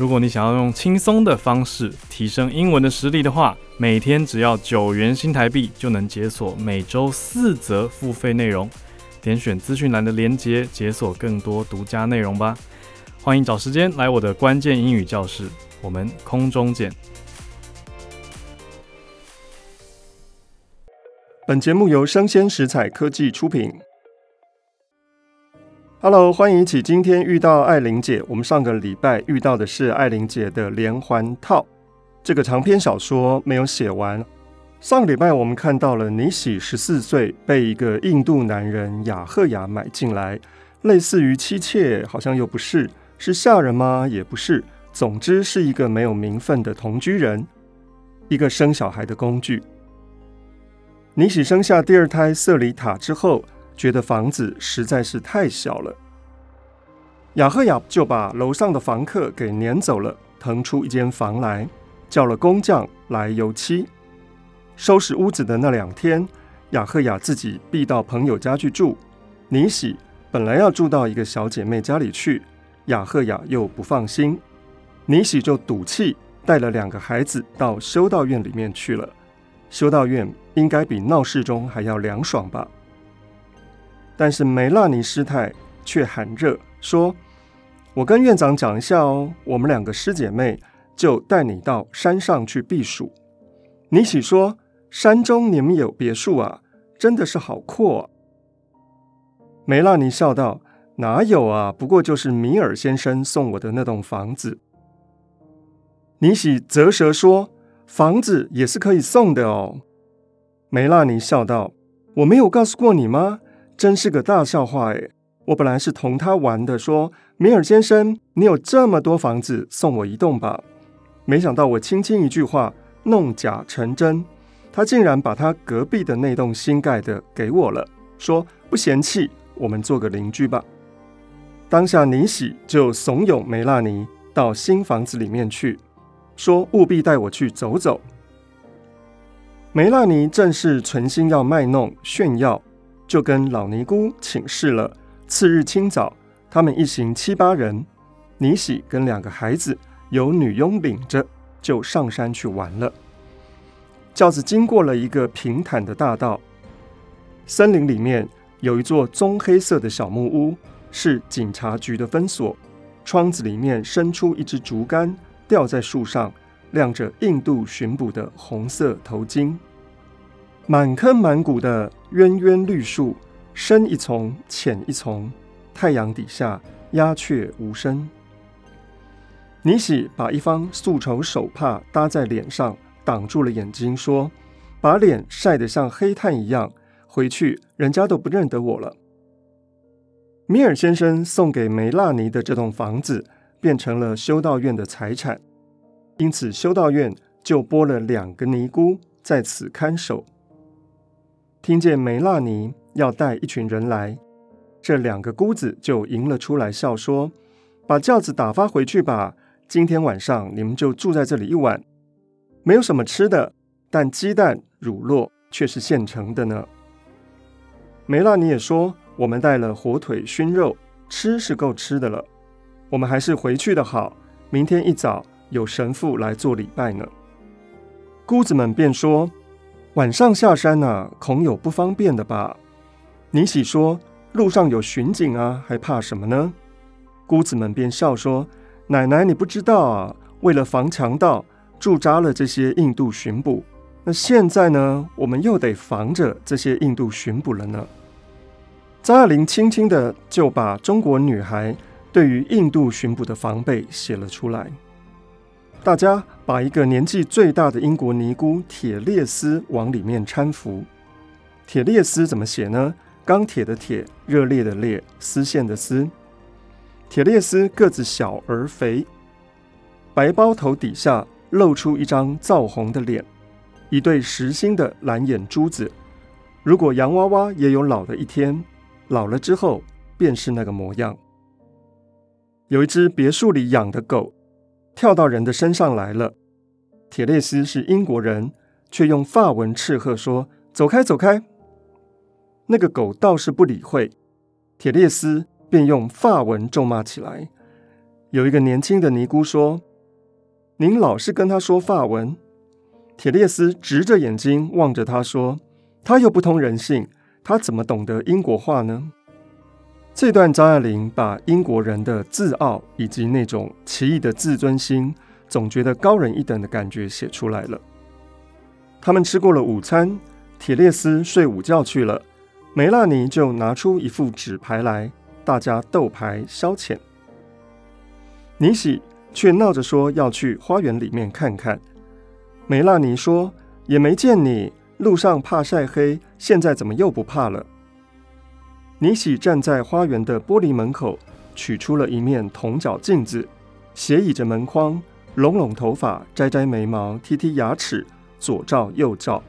如果你想要用轻松的方式提升英文的实力的话，每天只要九元新台币就能解锁每周四则付费内容。点选资讯栏的链接，解锁更多独家内容吧。欢迎找时间来我的关键英语教室，我们空中见。本节目由生鲜食材科技出品。Hello，欢迎一起今天遇到爱玲姐。我们上个礼拜遇到的是爱玲姐的连环套，这个长篇小说没有写完。上个礼拜我们看到了尼喜十四岁被一个印度男人雅赫亚买进来，类似于妻妾，好像又不是，是下人吗？也不是，总之是一个没有名分的同居人，一个生小孩的工具。尼喜生下第二胎瑟里塔之后。觉得房子实在是太小了，雅赫雅就把楼上的房客给撵走了，腾出一间房来，叫了工匠来油漆。收拾屋子的那两天，雅赫雅自己避到朋友家去住。尼喜本来要住到一个小姐妹家里去，雅赫雅又不放心，尼喜就赌气带了两个孩子到修道院里面去了。修道院应该比闹市中还要凉爽吧？但是梅拉尼师太却喊热说：“我跟院长讲一下哦，我们两个师姐妹就带你到山上去避暑。”尼喜说：“山中你们有别墅啊，真的是好阔啊。”梅拉尼笑道：“哪有啊，不过就是米尔先生送我的那栋房子。”尼喜啧舌说：“房子也是可以送的哦。”梅拉尼笑道：“我没有告诉过你吗？”真是个大笑话诶，我本来是同他玩的，说米尔先生，你有这么多房子，送我一栋吧。没想到我轻轻一句话，弄假成真，他竟然把他隔壁的那栋新盖的给我了，说不嫌弃，我们做个邻居吧。当下尼喜就怂恿梅拉尼到新房子里面去，说务必带我去走走。梅拉尼正是存心要卖弄炫耀。就跟老尼姑请示了。次日清早，他们一行七八人，尼喜跟两个孩子由女佣领着，就上山去玩了。轿子经过了一个平坦的大道，森林里面有一座棕黑色的小木屋，是警察局的分所。窗子里面伸出一支竹竿，吊在树上，亮着印度巡捕的红色头巾。满坑满谷的渊渊绿树，深一丛浅一丛，太阳底下鸦雀无声。尼喜把一方素绸手帕搭在脸上，挡住了眼睛，说：“把脸晒得像黑炭一样，回去人家都不认得我了。”米尔先生送给梅拉尼的这栋房子，变成了修道院的财产，因此修道院就拨了两个尼姑在此看守。听见梅拉尼要带一群人来，这两个姑子就迎了出来，笑说：“把轿子打发回去吧，今天晚上你们就住在这里一晚。没有什么吃的，但鸡蛋、乳酪却是现成的呢。”梅拉尼也说：“我们带了火腿、熏肉，吃是够吃的了。我们还是回去的好，明天一早有神父来做礼拜呢。”姑子们便说。晚上下山呢、啊，恐有不方便的吧？尼喜说：“路上有巡警啊，还怕什么呢？”姑子们便笑说：“奶奶，你不知道啊，为了防强盗，驻扎了这些印度巡捕。那现在呢，我们又得防着这些印度巡捕了呢。”张爱玲轻轻的就把中国女孩对于印度巡捕的防备写了出来。大家把一个年纪最大的英国尼姑铁列丝往里面搀扶。铁列丝怎么写呢？钢铁的铁，热烈的烈，丝线的丝。铁列丝个子小而肥，白包头底下露出一张燥红的脸，一对实心的蓝眼珠子。如果洋娃娃也有老的一天，老了之后便是那个模样。有一只别墅里养的狗，跳到人的身上来了。铁列斯是英国人，却用法文斥喝说：“走开，走开！”那个狗倒是不理会，铁列斯便用法文咒骂起来。有一个年轻的尼姑说：“您老是跟他说法文。”铁列斯直着眼睛望着他说：“他又不通人性，他怎么懂得英国话呢？”这段张爱玲把英国人的自傲以及那种奇异的自尊心，总觉得高人一等的感觉写出来了。他们吃过了午餐，铁列斯睡午觉去了，梅拉尼就拿出一副纸牌来，大家斗牌消遣。尼喜却闹着说要去花园里面看看。梅拉尼说：“也没见你路上怕晒黑，现在怎么又不怕了？”尼喜站在花园的玻璃门口，取出了一面铜角镜子，斜倚着门框，拢拢头发，摘摘眉毛，剔剔牙齿，左照右照。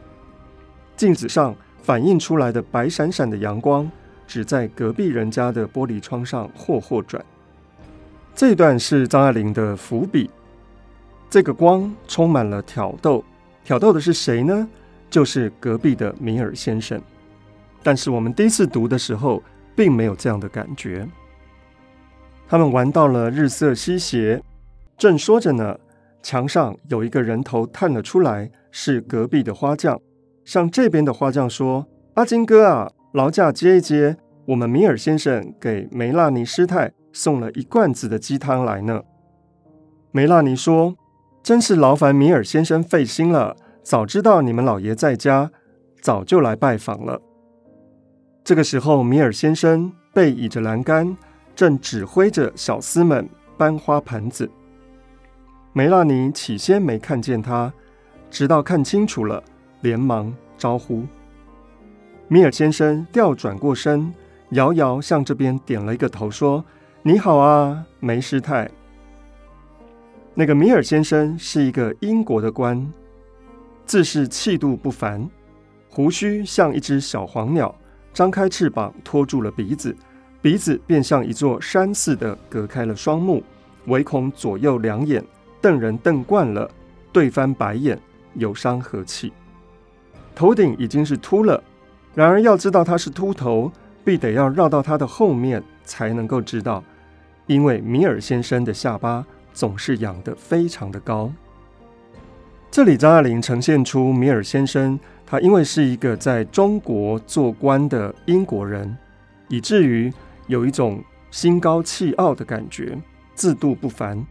镜子上反映出来的白闪闪的阳光，只在隔壁人家的玻璃窗上霍霍转。这段是张爱玲的伏笔。这个光充满了挑逗，挑逗的是谁呢？就是隔壁的米尔先生。但是我们第一次读的时候，并没有这样的感觉。他们玩到了日色西斜，正说着呢，墙上有一个人头探了出来，是隔壁的花匠。向这边的花匠说：“阿金哥啊，劳驾接一接，我们米尔先生给梅拉尼师太送了一罐子的鸡汤来呢。”梅拉尼说：“真是劳烦米尔先生费心了，早知道你们老爷在家，早就来拜访了。”这个时候，米尔先生背倚着栏杆，正指挥着小厮们搬花盆子。梅拉尼起先没看见他，直到看清楚了，连忙招呼。米尔先生调转过身，遥遥向这边点了一个头，说：“你好啊，梅师太。”那个米尔先生是一个英国的官，自是气度不凡，胡须像一只小黄鸟。张开翅膀托住了鼻子，鼻子便像一座山似的隔开了双目，唯恐左右两眼瞪人瞪惯了，对翻白眼，有伤和气。头顶已经是秃了，然而要知道他是秃头，必得要绕到他的后面才能够知道，因为米尔先生的下巴总是仰得非常的高。这里张爱玲呈现出米尔先生。他因为是一个在中国做官的英国人，以至于有一种心高气傲的感觉，自度不凡。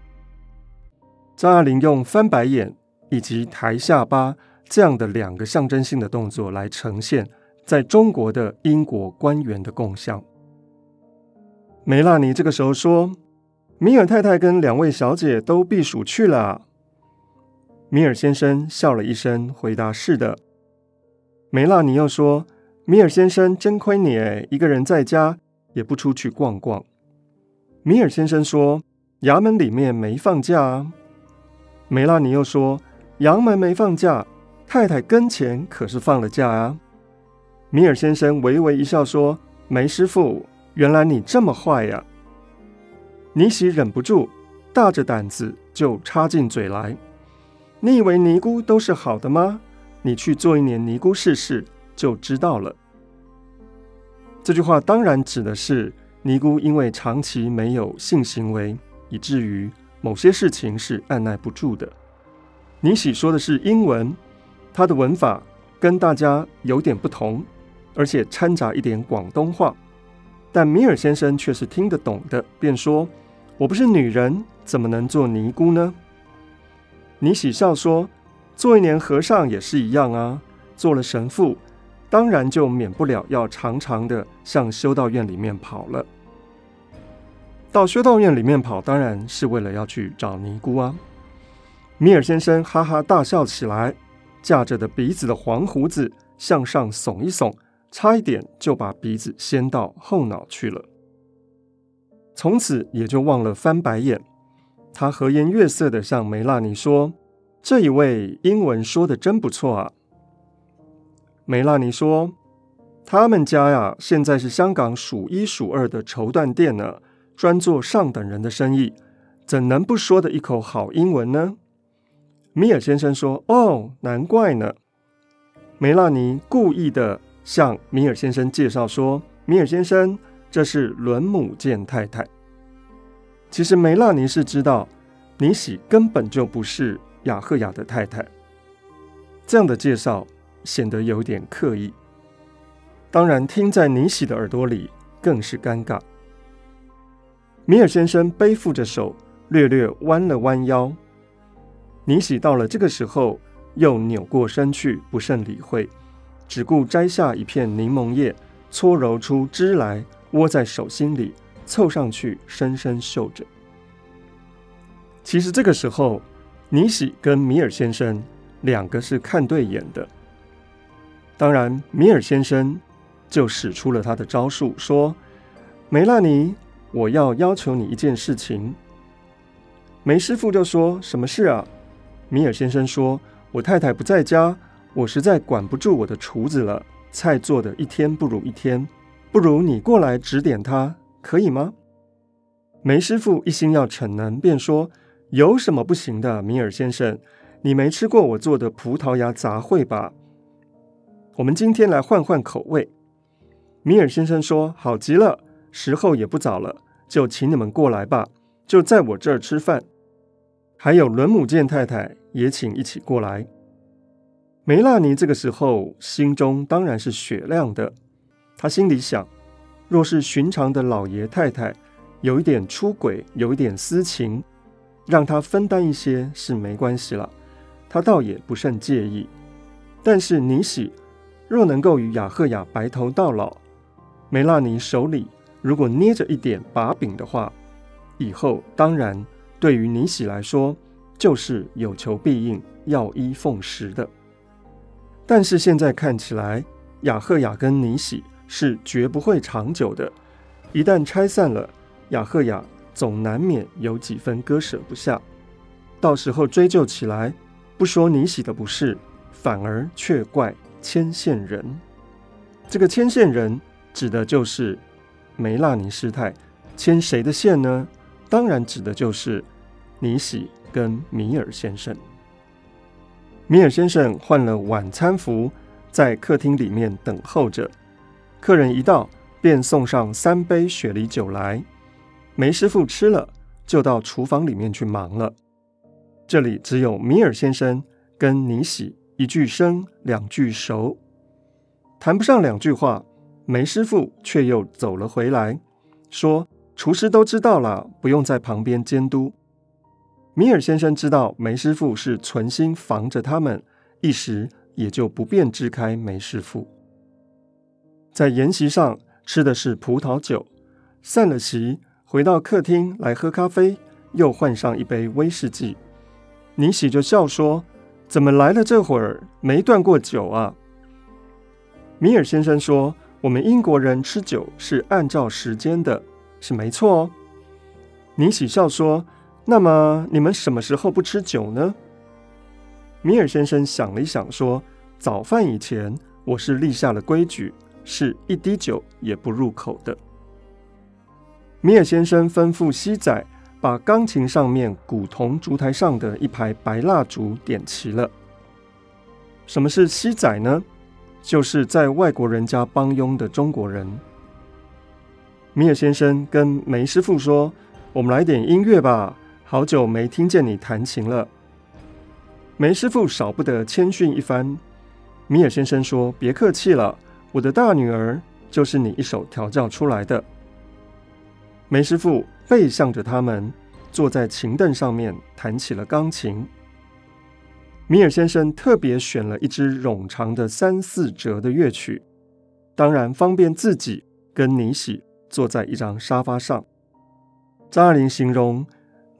张爱玲用翻白眼以及抬下巴这样的两个象征性的动作来呈现在中国的英国官员的共相。梅拉尼这个时候说：“米尔太太跟两位小姐都避暑去了。”米尔先生笑了一声，回答：“是的。”梅拉尼又说：“米尔先生真亏你诶，一个人在家也不出去逛逛。”米尔先生说：“衙门里面没放假啊。”梅拉尼又说：“衙门没放假，太太跟前可是放了假啊。”米尔先生微微一笑说：“梅师傅，原来你这么坏呀！”尼喜忍不住，大着胆子就插进嘴来：“你以为尼姑都是好的吗？”你去做一年尼姑试试，就知道了。这句话当然指的是尼姑，因为长期没有性行为，以至于某些事情是按捺不住的。尼喜说的是英文，他的文法跟大家有点不同，而且掺杂一点广东话，但米尔先生却是听得懂的，便说：“我不是女人，怎么能做尼姑呢？”尼喜笑说。做一年和尚也是一样啊，做了神父，当然就免不了要常常的向修道院里面跑了。到修道院里面跑，当然是为了要去找尼姑啊。米尔先生哈哈大笑起来，架着的鼻子的黄胡子向上耸一耸，差一点就把鼻子掀到后脑去了。从此也就忘了翻白眼，他和颜悦色的向梅拉尼说。这一位英文说的真不错啊，梅拉尼说：“他们家呀，现在是香港数一数二的绸缎店呢，专做上等人的生意，怎能不说的一口好英文呢？”米尔先生说：“哦，难怪呢。”梅拉尼故意的向米尔先生介绍说：“米尔先生，这是伦姆健太太。”其实梅拉尼是知道，尼喜根本就不是雅赫雅的太太。这样的介绍显得有点刻意，当然听在尼喜的耳朵里更是尴尬。米尔先生背负着手，略略弯了弯腰。尼喜到了这个时候。又扭过身去，不甚理会，只顾摘下一片柠檬叶，搓揉出汁来，窝在手心里，凑上去深深嗅着。其实这个时候，尼喜跟米尔先生两个是看对眼的。当然，米尔先生就使出了他的招数，说：“梅拉尼，我要要求你一件事情。”梅师傅就说：“什么事啊？”米尔先生说。我太太不在家，我实在管不住我的厨子了。菜做的一天不如一天，不如你过来指点他，可以吗？梅师傅一心要逞能，便说：“有什么不行的，米尔先生？你没吃过我做的葡萄牙杂烩吧？我们今天来换换口味。”米尔先生说：“好极了，时候也不早了，就请你们过来吧，就在我这儿吃饭。还有伦姆健太太。”也请一起过来。梅拉尼这个时候心中当然是雪亮的，他心里想：若是寻常的老爷太太，有一点出轨，有一点私情，让他分担一些是没关系了，他倒也不甚介意。但是尼喜若能够与雅赫雅白头到老，梅拉尼手里如果捏着一点把柄的话，以后当然对于尼喜来说。就是有求必应、要衣奉食的，但是现在看起来，雅赫雅跟尼喜是绝不会长久的。一旦拆散了，雅赫雅总难免有几分割舍不下。到时候追究起来，不说尼喜的不是，反而却怪牵线人。这个牵线人指的就是梅拉尼师太，牵谁的线呢？当然指的就是尼喜。跟米尔先生，米尔先生换了晚餐服，在客厅里面等候着。客人一到，便送上三杯雪梨酒来。梅师傅吃了，就到厨房里面去忙了。这里只有米尔先生跟尼喜一句生，两句熟，谈不上两句话。梅师傅却又走了回来，说：“厨师都知道了，不用在旁边监督。”米尔先生知道梅师傅是存心防着他们，一时也就不便支开梅师傅。在筵席上吃的是葡萄酒，散了席，回到客厅来喝咖啡，又换上一杯威士忌。尼喜就笑说：“怎么来了这会儿没断过酒啊？”米尔先生说：“我们英国人吃酒是按照时间的，是没错哦。”尼喜笑说。那么你们什么时候不吃酒呢？米尔先生想了一想，说：“早饭以前，我是立下了规矩，是一滴酒也不入口的。”米尔先生吩咐西仔把钢琴上面古铜烛台上的一排白蜡烛点齐了。什么是西仔呢？就是在外国人家帮佣的中国人。米尔先生跟梅师傅说：“我们来点音乐吧。”好久没听见你弹琴了，梅师傅少不得谦逊一番。米尔先生说：“别客气了，我的大女儿就是你一手调教出来的。”梅师傅背向着他们，坐在琴凳上面弹起了钢琴。米尔先生特别选了一支冗长的三四折的乐曲，当然方便自己跟尼喜坐在一张沙发上。张爱玲形容。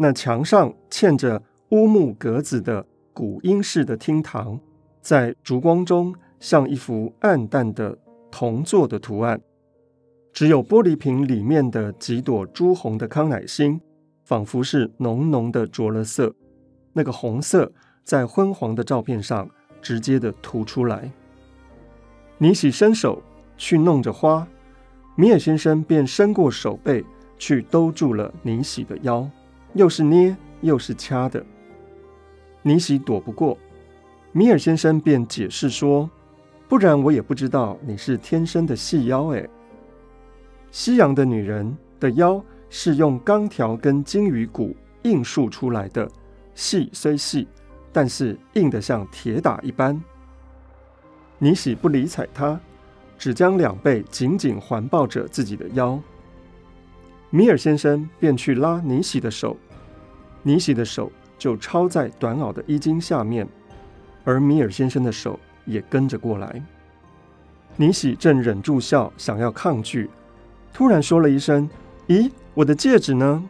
那墙上嵌着乌木格子的古英式的厅堂，在烛光中像一幅暗淡的铜做的图案。只有玻璃瓶里面的几朵朱红的康乃馨，仿佛是浓浓的着了色。那个红色在昏黄的照片上直接的涂出来。尼喜伸手去弄着花，米尔先生便伸过手背去兜住了尼喜的腰，又是捏又是掐的。尼喜躲不过，米尔先生便解释说：“不然我也不知道你是天生的细腰诶。西洋的女人的腰是用钢条跟鲸鱼骨硬塑出来的，细虽细，但是硬得像铁打一般。”尼喜不理睬他，只将两背紧紧环抱着自己的腰。米尔先生便去拉尼喜的手，尼喜的手就抄在短袄的衣襟下面，而米尔先生的手也跟着过来。尼喜正忍住笑，想要抗拒，突然说了一声：“咦，我的戒指呢？”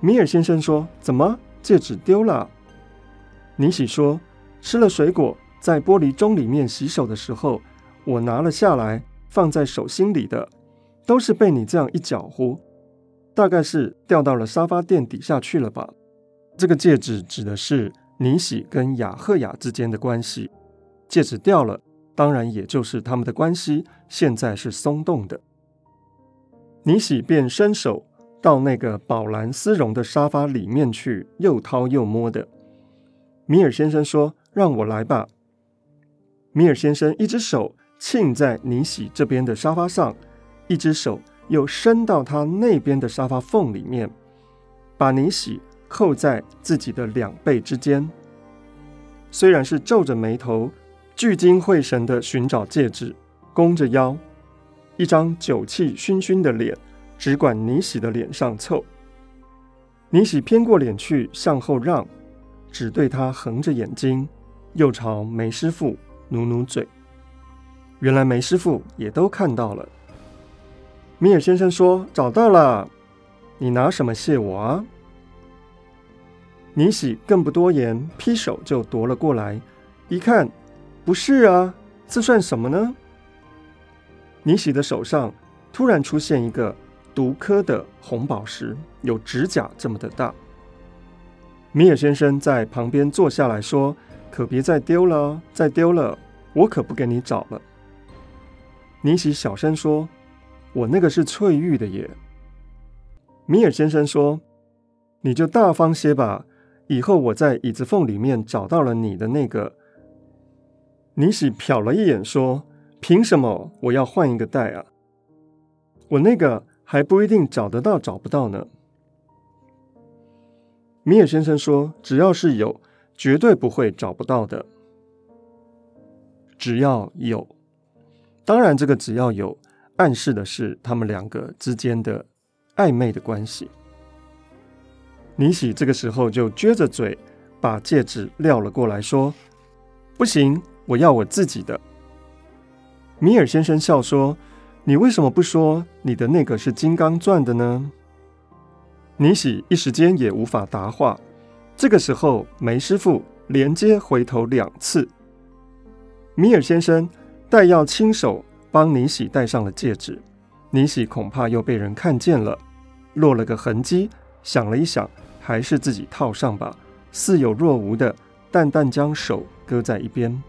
米尔先生说：“怎么，戒指丢了？”尼喜说：“吃了水果。”在玻璃盅里面洗手的时候，我拿了下来，放在手心里的，都是被你这样一搅和，大概是掉到了沙发垫底下去了吧。这个戒指指的是尼喜跟雅赫雅之间的关系，戒指掉了，当然也就是他们的关系现在是松动的。尼喜便伸手到那个宝蓝丝绒的沙发里面去，又掏又摸的。米尔先生说：“让我来吧。”米尔先生一只手浸在尼喜这边的沙发上，一只手又伸到他那边的沙发缝里面，把尼喜扣在自己的两背之间。虽然是皱着眉头、聚精会神地寻找戒指，弓着腰，一张酒气熏熏的脸只管尼喜的脸上凑。尼喜偏过脸去向后让，只对他横着眼睛，又朝梅师傅。努努嘴，原来梅师傅也都看到了。米尔先生说：“找到了，你拿什么谢我啊？”尼喜更不多言，劈手就夺了过来。一看，不是啊，这算什么呢？尼喜的手上突然出现一个独颗的红宝石，有指甲这么的大。米尔先生在旁边坐下来说。可别再丢了，再丢了，我可不给你找了。尼喜小声说：“我那个是翠玉的耶。”米尔先生说：“你就大方些吧，以后我在椅子缝里面找到了你的那个。”尼喜瞟了一眼说：“凭什么我要换一个戴啊？我那个还不一定找得到，找不到呢。”米尔先生说：“只要是有。”绝对不会找不到的。只要有，当然这个只要有，暗示的是他们两个之间的暧昧的关系。尼喜这个时候就撅着嘴，把戒指撂了过来，说：“不行，我要我自己的。”米尔先生笑说：“你为什么不说你的那个是金刚钻的呢？”尼喜一时间也无法答话。这个时候，梅师傅连接回头两次。米尔先生待要亲手帮尼喜戴上了戒指，尼喜恐怕又被人看见了，落了个痕迹。想了一想，还是自己套上吧，似有若无的，淡淡将手搁在一边。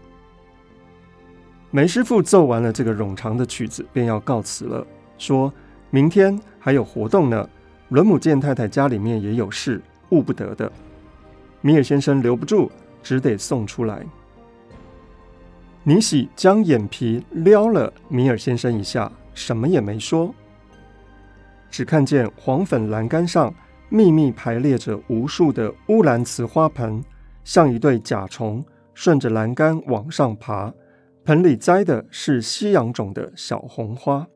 梅师傅奏完了这个冗长的曲子，便要告辞了，说明天还有活动呢。伦姆健太太家里面也有事，误不得的。米尔先生留不住，只得送出来。尼喜将眼皮撩了米尔先生一下，什么也没说，只看见黄粉栏杆上密密排列着无数的乌兰瓷花盆，像一对甲虫顺着栏杆往上爬。盆里栽的是西洋种的小红花。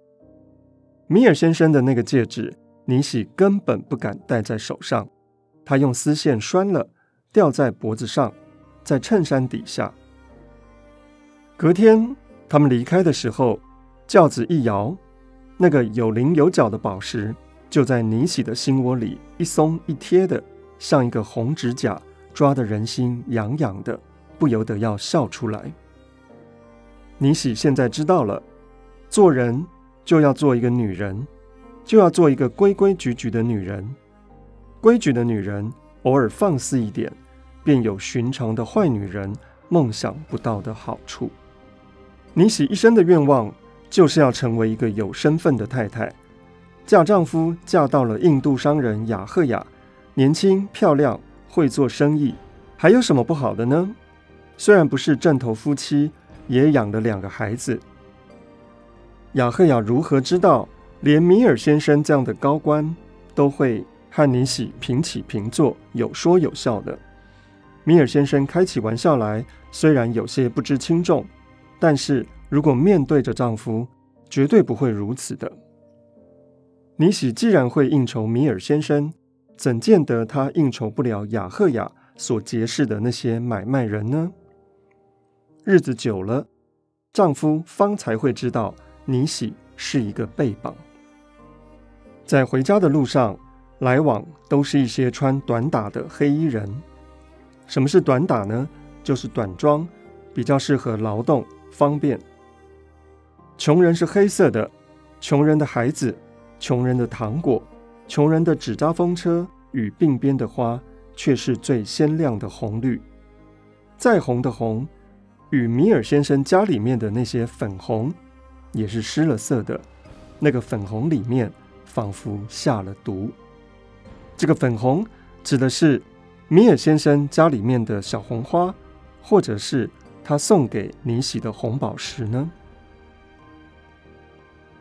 米尔先生的那个戒指，尼喜根本不敢戴在手上，他用丝线拴了。吊在脖子上，在衬衫底下。隔天，他们离开的时候，轿子一摇，那个有棱有角的宝石就在尼喜的心窝里一松一贴的，像一个红指甲，抓得人心痒痒的，不由得要笑出来。尼喜现在知道了，做人就要做一个女人，就要做一个规规矩矩的女人。规矩的女人，偶尔放肆一点。便有寻常的坏女人梦想不到的好处。尼喜一生的愿望就是要成为一个有身份的太太，嫁丈夫嫁到了印度商人雅赫雅，年轻漂亮，会做生意，还有什么不好的呢？虽然不是正头夫妻，也养了两个孩子。雅赫雅如何知道，连米尔先生这样的高官都会和尼喜平起平坐，有说有笑的？米尔先生开起玩笑来，虽然有些不知轻重。但是如果面对着丈夫，绝对不会如此的。尼喜既然会应酬米尔先生，怎见得他应酬不了雅赫雅所结识的那些买卖人呢？日子久了，丈夫方才会知道尼喜是一个背绑。在回家的路上，来往都是一些穿短打的黑衣人。什么是短打呢？就是短装，比较适合劳动。方便。穷人是黑色的，穷人的孩子，穷人的糖果，穷人的纸扎风车与鬓边的花，却是最鲜亮的红绿。再红的红，与米尔先生家里面的那些粉红，也是失了色的。那个粉红里面，仿佛下了毒。这个粉红指的是米尔先生家里面的小红花，或者是。他送给尼喜的红宝石呢？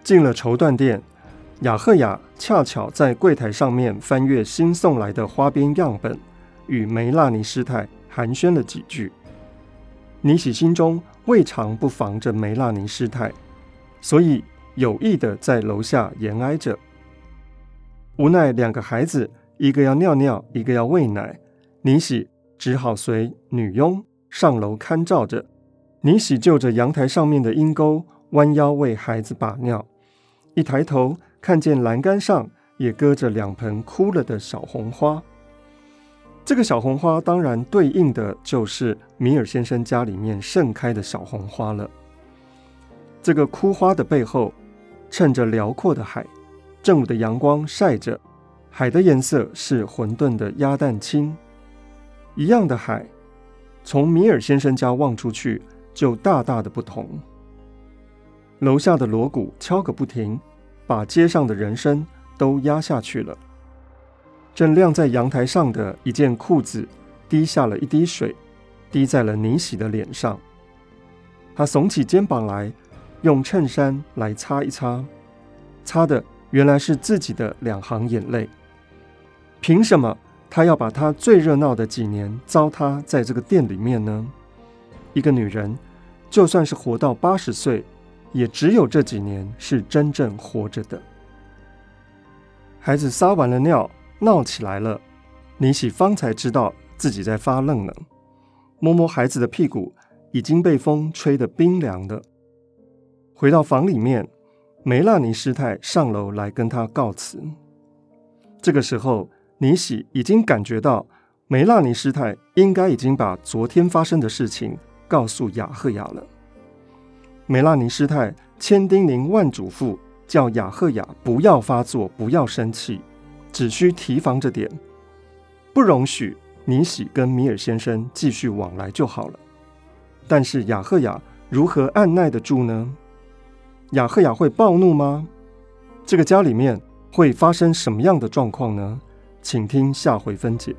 进了绸缎店，雅赫雅恰巧在柜台上面翻阅新送来的花边样本，与梅纳尼师太寒暄了几句。尼喜心中未尝不防着梅拉尼师太，所以有意的在楼下延挨着。无奈两个孩子，一个要尿尿，一个要喂奶，尼喜只好随女佣。上楼看照着，尼喜就着阳台上面的阴沟，弯腰为孩子把尿。一抬头，看见栏杆上也搁着两盆枯了的小红花。这个小红花当然对应的就是米尔先生家里面盛开的小红花了。这个枯花的背后，衬着辽阔的海，正午的阳光晒着，海的颜色是混沌的鸭蛋青，一样的海。从米尔先生家望出去，就大大的不同。楼下的锣鼓敲个不停，把街上的人声都压下去了。正晾在阳台上的一件裤子，滴下了一滴水，滴在了尼喜的脸上。他耸起肩膀来，用衬衫来擦一擦，擦的原来是自己的两行眼泪。凭什么？他要把他最热闹的几年糟蹋在这个店里面呢？一个女人，就算是活到八十岁，也只有这几年是真正活着的。孩子撒完了尿，闹起来了。尼喜方才知道自己在发愣呢，摸摸孩子的屁股，已经被风吹得冰凉的。回到房里面，梅拉尼师太上楼来跟他告辞。这个时候。尼喜已经感觉到梅拉尼师太应该已经把昨天发生的事情告诉雅赫雅了。梅拉尼师太千叮咛万嘱咐，叫雅赫雅不要发作，不要生气，只需提防着点，不容许尼喜跟米尔先生继续往来就好了。但是雅赫雅如何按耐得住呢？雅赫雅会暴怒吗？这个家里面会发生什么样的状况呢？请听下回分解。